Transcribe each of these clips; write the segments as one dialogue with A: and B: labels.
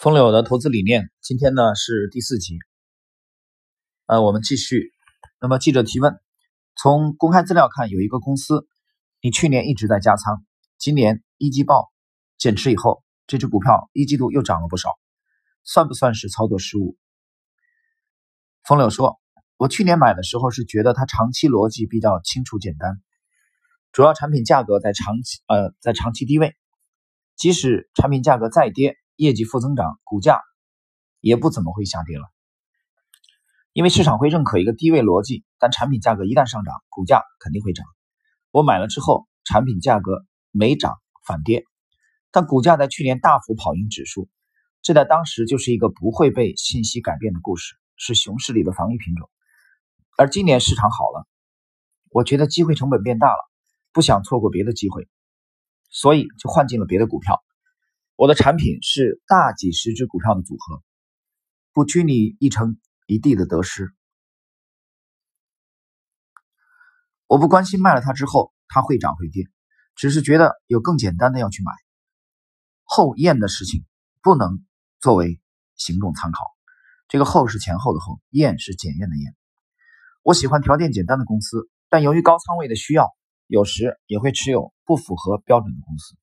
A: 风柳的投资理念，今天呢是第四集。呃，我们继续。那么记者提问：从公开资料看，有一个公司，你去年一直在加仓，今年一季报减持以后，这只股票一季度又涨了不少，算不算是操作失误？风柳说：“我去年买的时候是觉得它长期逻辑比较清楚简单，主要产品价格在长期呃在长期低位，即使产品价格再跌。”业绩负增长，股价也不怎么会下跌了，因为市场会认可一个低位逻辑，但产品价格一旦上涨，股价肯定会涨。我买了之后，产品价格没涨反跌，但股价在去年大幅跑赢指数，这在当时就是一个不会被信息改变的故事，是熊市里的防御品种。而今年市场好了，我觉得机会成本变大了，不想错过别的机会，所以就换进了别的股票。我的产品是大几十只股票的组合，不拘泥一成一地的得失。我不关心卖了它之后它会涨会跌，只是觉得有更简单的要去买。后验的事情不能作为行动参考。这个后是前后的后，验是检验的验。我喜欢条件简单的公司，但由于高仓位的需要，有时也会持有不符合标准的公司。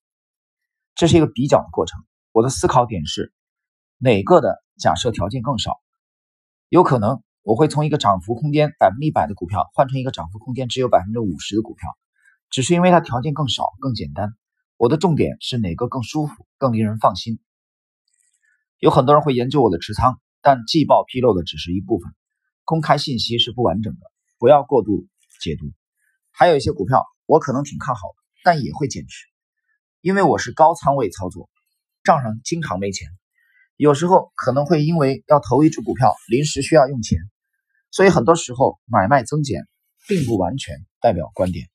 A: 这是一个比较的过程。我的思考点是，哪个的假设条件更少？有可能我会从一个涨幅空间百分之一百的股票换成一个涨幅空间只有百分之五十的股票，只是因为它条件更少、更简单。我的重点是哪个更舒服、更令人放心。有很多人会研究我的持仓，但季报披露的只是一部分，公开信息是不完整的，不要过度解读。还有一些股票我可能挺看好的，但也会减持。因为我是高仓位操作，账上经常没钱，有时候可能会因为要投一只股票，临时需要用钱，所以很多时候买卖增减并不完全代表观点。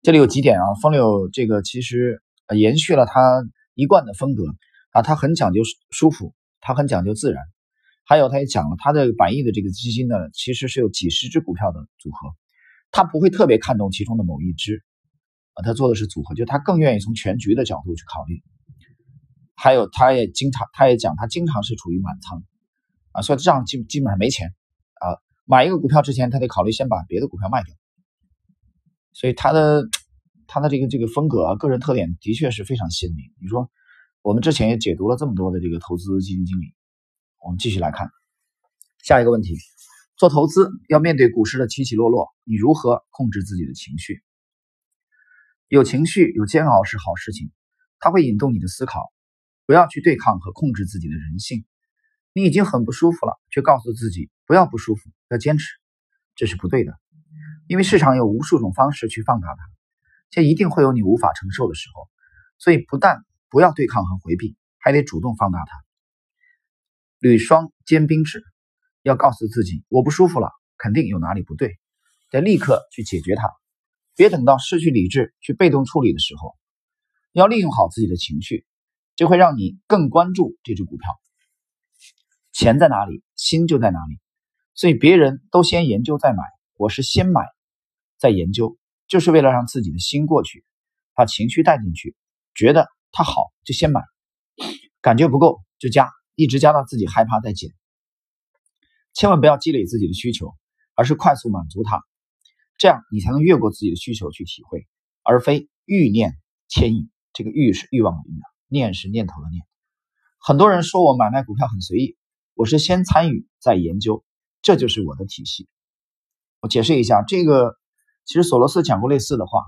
A: 这里有几点啊，风流这个其实延续了他一贯的风格啊，他很讲究舒服，他很讲究自然，还有他也讲了他的百亿的这个基金呢，其实是有几十只股票的组合，他不会特别看重其中的某一只。啊，他做的是组合，就他更愿意从全局的角度去考虑。还有，他也经常，他也讲，他经常是处于满仓啊，所以这样基基本上没钱啊。买一个股票之前，他得考虑先把别的股票卖掉。所以他的他的这个这个风格啊，个人特点的确是非常鲜明。你说，我们之前也解读了这么多的这个投资基金经理，我们继续来看下一个问题：做投资要面对股市的起起落落，你如何控制自己的情绪？有情绪、有煎熬是好事情，它会引动你的思考。不要去对抗和控制自己的人性。你已经很不舒服了，却告诉自己不要不舒服，要坚持，这是不对的。因为市场有无数种方式去放大它，且一定会有你无法承受的时候。所以，不但不要对抗和回避，还得主动放大它。履双坚冰指，要告诉自己我不舒服了，肯定有哪里不对，得立刻去解决它。别等到失去理智去被动处理的时候，要利用好自己的情绪，这会让你更关注这只股票。钱在哪里，心就在哪里。所以别人都先研究再买，我是先买再研究，就是为了让自己的心过去，把情绪带进去，觉得它好就先买，感觉不够就加，一直加到自己害怕再减。千万不要积累自己的需求，而是快速满足它。这样你才能越过自己的需求去体会，而非欲念牵引。这个欲是欲望的欲，念是念头的念。很多人说我买卖股票很随意，我是先参与再研究，这就是我的体系。我解释一下，这个其实索罗斯讲过类似的话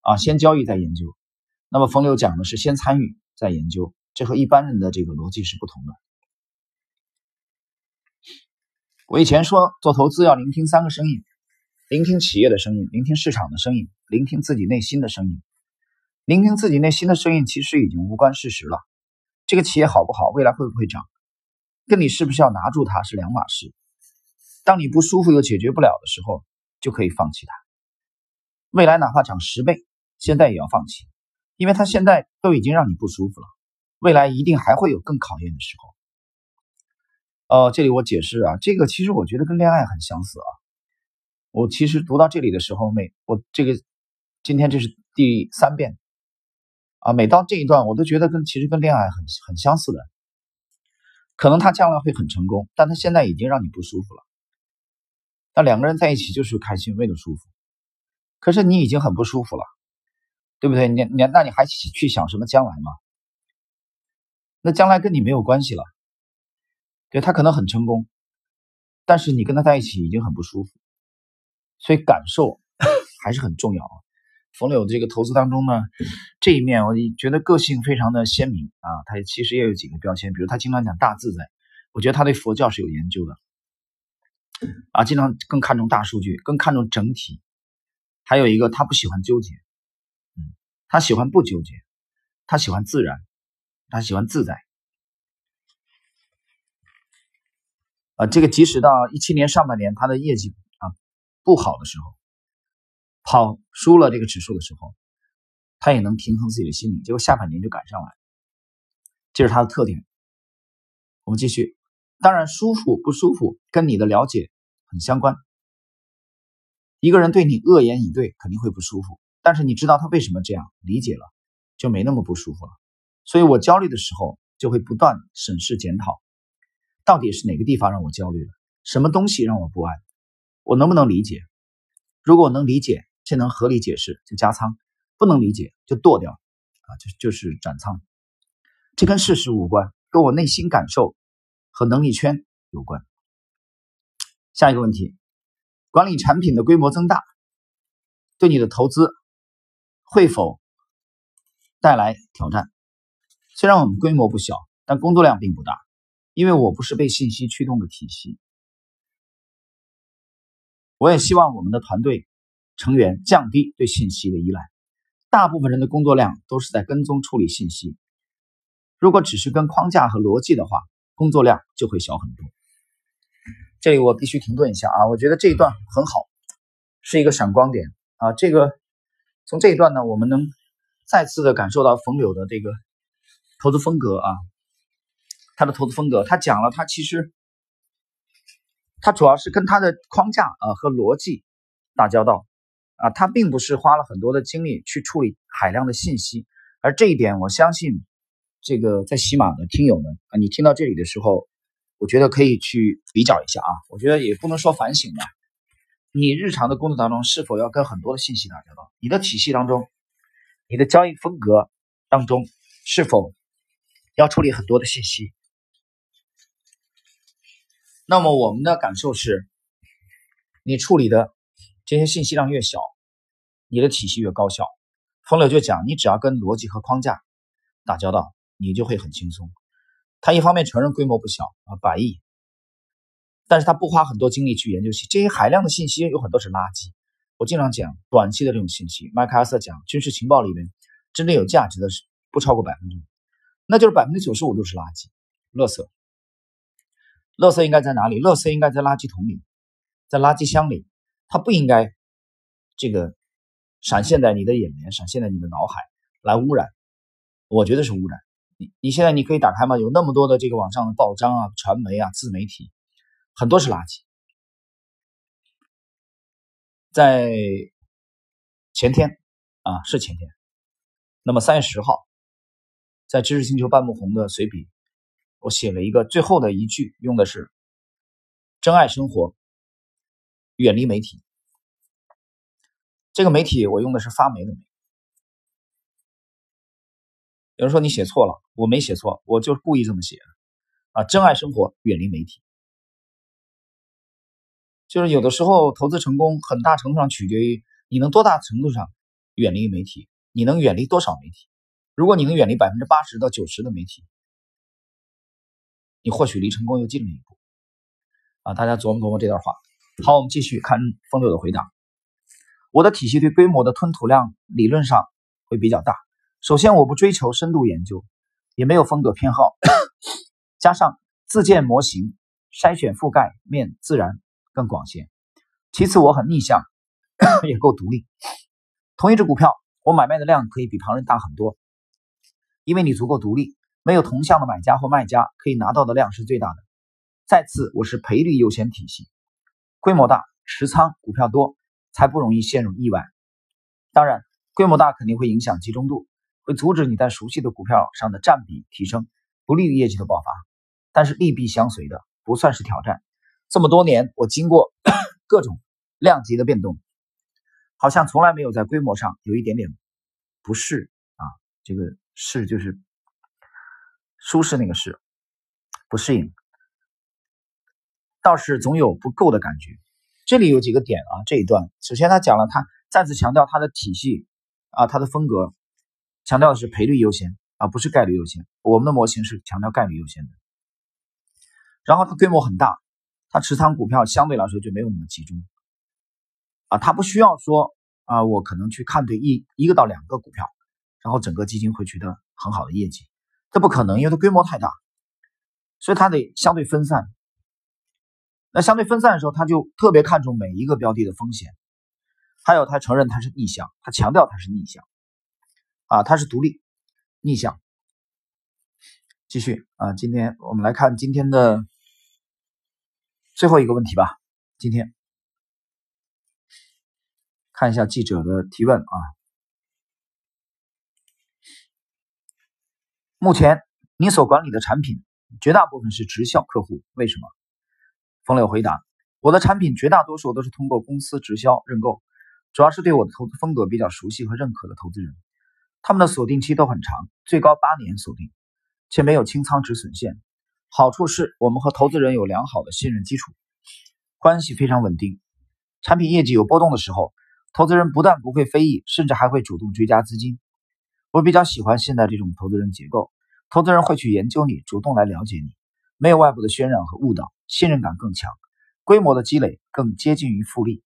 A: 啊，先交易再研究。那么冯柳讲的是先参与再研究，这和一般人的这个逻辑是不同的。我以前说做投资要聆听三个声音。聆听企业的声音，聆听市场的声音，聆听自己内心的声音。聆听自己内心的声音，其实已经无关事实了。这个企业好不好，未来会不会涨，跟你是不是要拿住它是两码事。当你不舒服又解决不了的时候，就可以放弃它。未来哪怕涨十倍，现在也要放弃，因为它现在都已经让你不舒服了。未来一定还会有更考验的时候。哦，这里我解释啊，这个其实我觉得跟恋爱很相似啊。我其实读到这里的时候，每我这个今天这是第三遍啊，每到这一段，我都觉得跟其实跟恋爱很很相似的。可能他将来会很成功，但他现在已经让你不舒服了。那两个人在一起就是开心，为了舒服。可是你已经很不舒服了，对不对？你你那你还去想什么将来吗？那将来跟你没有关系了。对他可能很成功，但是你跟他在一起已经很不舒服，所以感受还是很重要啊。冯柳的这个投资当中呢，这一面我觉得个性非常的鲜明啊。他其实也有几个标签，比如他经常讲大自在，我觉得他对佛教是有研究的啊，经常更看重大数据，更看重整体。还有一个，他不喜欢纠结，嗯，他喜欢不纠结，他喜欢自然，他喜欢自在。啊，这个即使到一七年上半年，他的业绩不好的时候，跑输了这个指数的时候，他也能平衡自己的心理，结果下半年就赶上来，这是他的特点。我们继续，当然舒服不舒服跟你的了解很相关。一个人对你恶言以对，肯定会不舒服，但是你知道他为什么这样，理解了就没那么不舒服了。所以我焦虑的时候，就会不断审视检讨。到底是哪个地方让我焦虑了？什么东西让我不安？我能不能理解？如果我能理解且能合理解释，就加仓；不能理解就剁掉，啊，就就是斩仓。这跟事实无关，跟我内心感受和能力圈有关。下一个问题：管理产品的规模增大，对你的投资会否带来挑战？虽然我们规模不小，但工作量并不大。因为我不是被信息驱动的体系，我也希望我们的团队成员降低对信息的依赖。大部分人的工作量都是在跟踪处理信息，如果只是跟框架和逻辑的话，工作量就会小很多。这里我必须停顿一下啊，我觉得这一段很好，是一个闪光点啊。这个从这一段呢，我们能再次的感受到冯柳的这个投资风格啊。他的投资风格，他讲了，他其实它主要是跟它的框架啊和逻辑打交道啊，它并不是花了很多的精力去处理海量的信息，而这一点，我相信这个在喜马的听友们啊，你听到这里的时候，我觉得可以去比较一下啊，我觉得也不能说反省吧，你日常的工作当中是否要跟很多的信息打交道？你的体系当中，你的交易风格当中是否要处理很多的信息？那么我们的感受是，你处理的这些信息量越小，你的体系越高效。冯柳就讲，你只要跟逻辑和框架打交道，你就会很轻松。他一方面承认规模不小啊，百亿，但是他不花很多精力去研究这些海量的信息，有很多是垃圾。我经常讲短期的这种信息，麦克阿瑟讲军事情报里面真正有价值的是不超过百分之五，那就是百分之九十五都是垃圾、垃圾。垃圾应该在哪里？垃圾应该在垃圾桶里，在垃圾箱里，它不应该这个闪现在你的眼帘，闪现在你的脑海来污染。我觉得是污染。你你现在你可以打开吗？有那么多的这个网上的报章啊、传媒啊、自媒体，很多是垃圾。在前天啊，是前天，那么三月十号，在知识星球半木红的随笔。我写了一个最后的一句，用的是“珍爱生活，远离媒体”。这个媒体我用的是发霉的霉。有人说你写错了，我没写错，我就是故意这么写啊！珍爱生活，远离媒体。就是有的时候投资成功，很大程度上取决于你能多大程度上远离媒体，你能远离多少媒体。如果你能远离百分之八十到九十的媒体。你或许离成功又近了一步，啊！大家琢磨琢磨这段话。好，我们继续看风流的回答。我的体系对规模的吞吐量理论上会比较大。首先，我不追求深度研究，也没有风格偏好，加上自建模型，筛选覆盖面自然更广些。其次，我很逆向，也够独立。同一只股票，我买卖的量可以比旁人大很多，因为你足够独立。没有同向的买家或卖家，可以拿到的量是最大的。再次，我是赔率优先体系，规模大、持仓股票多，才不容易陷入意外。当然，规模大肯定会影响集中度，会阻止你在熟悉的股票上的占比提升，不利于业绩的爆发。但是利弊相随的，不算是挑战。这么多年，我经过 各种量级的变动，好像从来没有在规模上有一点点不适啊。这个适就是舒适那个适，不适应，倒是总有不够的感觉。这里有几个点啊，这一段首先他讲了，他再次强调他的体系啊，他的风格，强调的是赔率优先啊，不是概率优先。我们的模型是强调概率优先的。然后它规模很大，它持仓股票相对来说就没有那么集中啊，它不需要说啊，我可能去看对一一个到两个股票，然后整个基金会取得很好的业绩，这不可能，因为它规模太大，所以它得相对分散。那相对分散的时候，他就特别看重每一个标的的风险，还有他承认它是逆向，他强调它是逆向，啊，它是独立逆向。继续啊，今天我们来看今天的最后一个问题吧。今天看一下记者的提问啊，目前你所管理的产品绝大部分是直销客户，为什么？冯柳回答：“我的产品绝大多数都是通过公司直销认购，主要是对我的投资风格比较熟悉和认可的投资人，他们的锁定期都很长，最高八年锁定，且没有清仓止损线。好处是我们和投资人有良好的信任基础，关系非常稳定。产品业绩有波动的时候，投资人不但不会非议，甚至还会主动追加资金。我比较喜欢现在这种投资人结构，投资人会去研究你，主动来了解你。”没有外部的渲染和误导，信任感更强，规模的积累更接近于复利，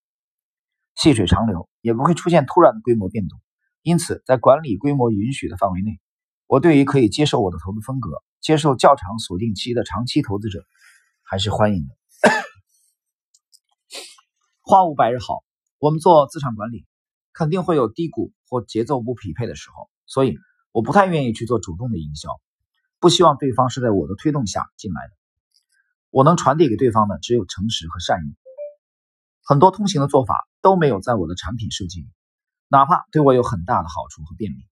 A: 细水长流，也不会出现突然的规模变动。因此，在管理规模允许的范围内，我对于可以接受我的投资风格、接受较长锁定期的长期投资者，还是欢迎的。花无百日好，我们做资产管理，肯定会有低谷或节奏不匹配的时候，所以我不太愿意去做主动的营销。不希望对方是在我的推动下进来的，我能传递给对方的只有诚实和善意。很多通行的做法都没有在我的产品设计里，哪怕对我有很大的好处和便利，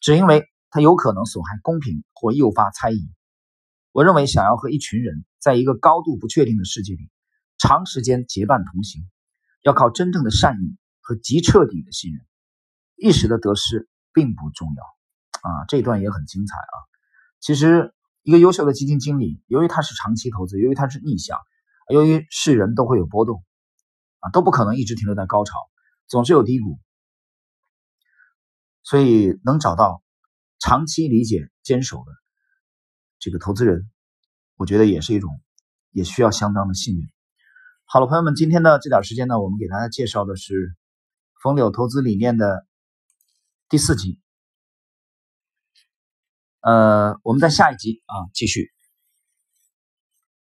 A: 只因为它有可能损害公平或诱发猜疑。我认为，想要和一群人在一个高度不确定的世界里长时间结伴同行，要靠真正的善意和极彻底的信任。一时的得失并不重要。啊，这一段也很精彩啊。其实，一个优秀的基金经理，由于他是长期投资，由于他是逆向，由于是人都会有波动，啊，都不可能一直停留在高潮，总是有低谷。所以，能找到长期理解、坚守的这个投资人，我觉得也是一种，也需要相当的幸运。好了，朋友们，今天的这点时间呢，我们给大家介绍的是风柳投资理念的第四集。呃，我们在下一集啊继续。